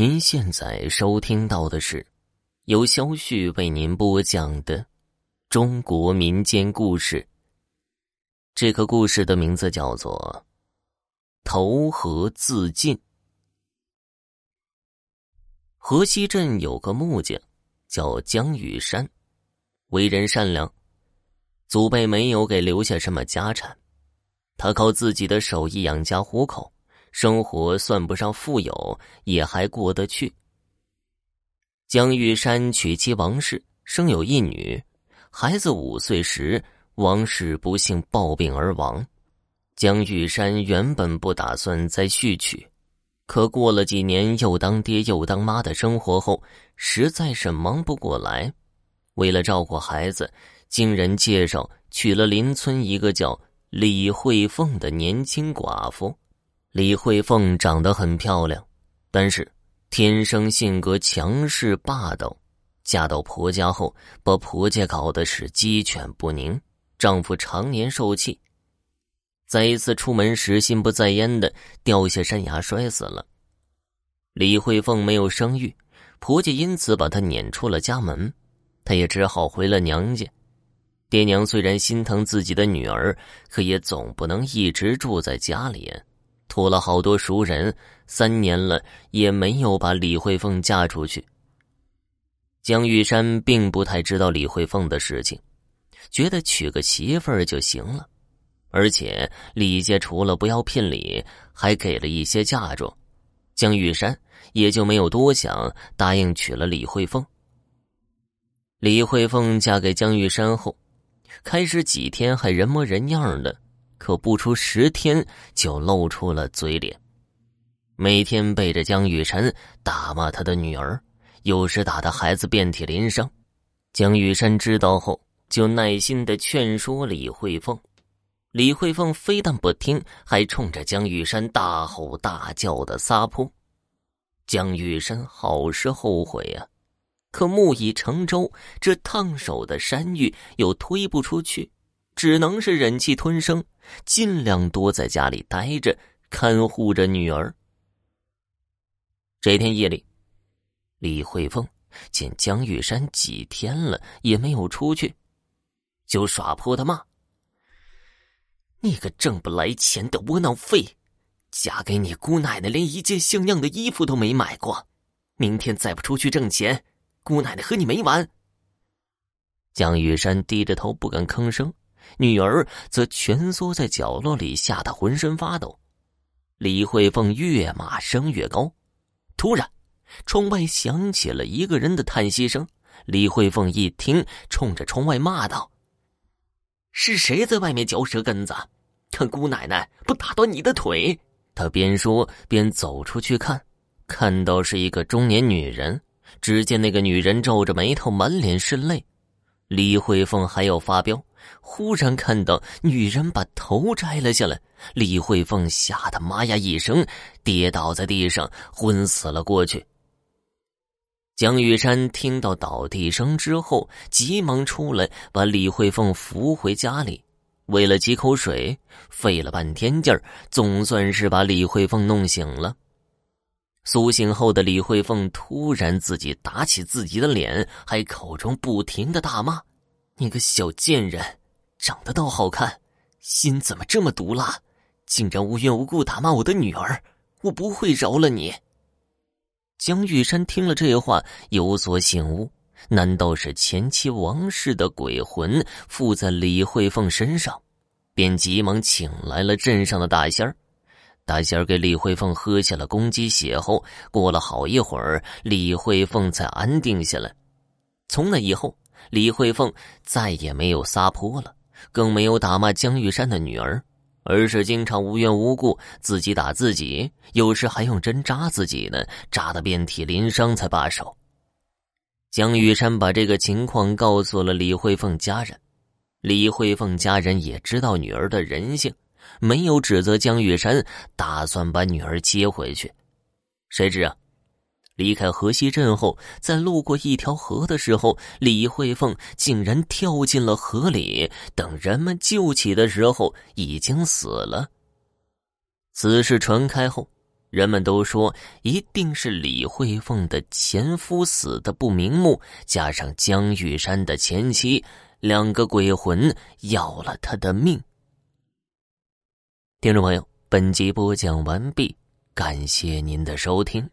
您现在收听到的是由肖旭为您播讲的中国民间故事。这个故事的名字叫做《投河自尽》。河西镇有个木匠叫江雨山，为人善良，祖辈没有给留下什么家产，他靠自己的手艺养家糊口。生活算不上富有，也还过得去。江玉山娶妻王氏，生有一女，孩子五岁时，王氏不幸暴病而亡。江玉山原本不打算再续娶，可过了几年又当爹又当妈的生活后，实在是忙不过来。为了照顾孩子，经人介绍娶了邻村一个叫李慧凤的年轻寡妇。李慧凤长得很漂亮，但是天生性格强势霸道，嫁到婆家后把婆家搞得是鸡犬不宁，丈夫常年受气。在一次出门时心不在焉的掉下山崖摔死了。李慧凤没有生育，婆家因此把她撵出了家门，她也只好回了娘家。爹娘虽然心疼自己的女儿，可也总不能一直住在家里。托了好多熟人，三年了也没有把李慧凤嫁出去。江玉山并不太知道李慧凤的事情，觉得娶个媳妇儿就行了，而且李家除了不要聘礼，还给了一些嫁妆，江玉山也就没有多想，答应娶了李慧凤。李慧凤嫁给江玉山后，开始几天还人模人样的。可不出十天，就露出了嘴脸，每天背着江玉山打骂他的女儿，有时打的孩子遍体鳞伤。江玉山知道后，就耐心的劝说李慧凤。李慧凤非但不听，还冲着江玉山大吼大叫的撒泼。江玉山好是后悔呀，可木已成舟，这烫手的山芋又推不出去。只能是忍气吞声，尽量多在家里待着，看护着女儿。这天夜里，李慧凤见江玉山几天了也没有出去，就耍泼的骂：“你个挣不来钱的窝囊废，嫁给你姑奶奶连一件像样的衣服都没买过，明天再不出去挣钱，姑奶奶和你没完。”江玉山低着头不敢吭声。女儿则蜷缩在角落里，吓得浑身发抖。李慧凤越骂声越高，突然，窗外响起了一个人的叹息声。李慧凤一听，冲着窗外骂道：“是谁在外面嚼舌根子？看姑奶奶不打断你的腿！”她边说边走出去看，看到是一个中年女人。只见那个女人皱着眉头，满脸是泪。李慧凤还要发飙。忽然看到女人把头摘了下来，李慧凤吓得妈呀一声，跌倒在地上，昏死了过去。江玉山听到倒地声之后，急忙出来把李慧凤扶回家里，喂了几口水，费了半天劲儿，总算是把李慧凤弄醒了。苏醒后的李慧凤突然自己打起自己的脸，还口中不停的大骂。你个小贱人，长得倒好看，心怎么这么毒辣？竟然无缘无故打骂我的女儿，我不会饶了你。江玉山听了这话，有所醒悟，难道是前妻王氏的鬼魂附在李慧凤身上？便急忙请来了镇上的大仙儿。大仙儿给李慧凤喝下了公鸡血后，过了好一会儿，李慧凤才安定下来。从那以后。李慧凤再也没有撒泼了，更没有打骂江玉山的女儿，而是经常无缘无故自己打自己，有时还用针扎自己呢，扎得遍体鳞伤才罢手。江玉山把这个情况告诉了李慧凤家人，李慧凤家人也知道女儿的人性，没有指责江玉山，打算把女儿接回去。谁知啊？离开河西镇后，在路过一条河的时候，李慧凤竟然跳进了河里。等人们救起的时候，已经死了。此事传开后，人们都说一定是李慧凤的前夫死的不瞑目，加上江玉山的前妻，两个鬼魂要了他的命。听众朋友，本集播讲完毕，感谢您的收听。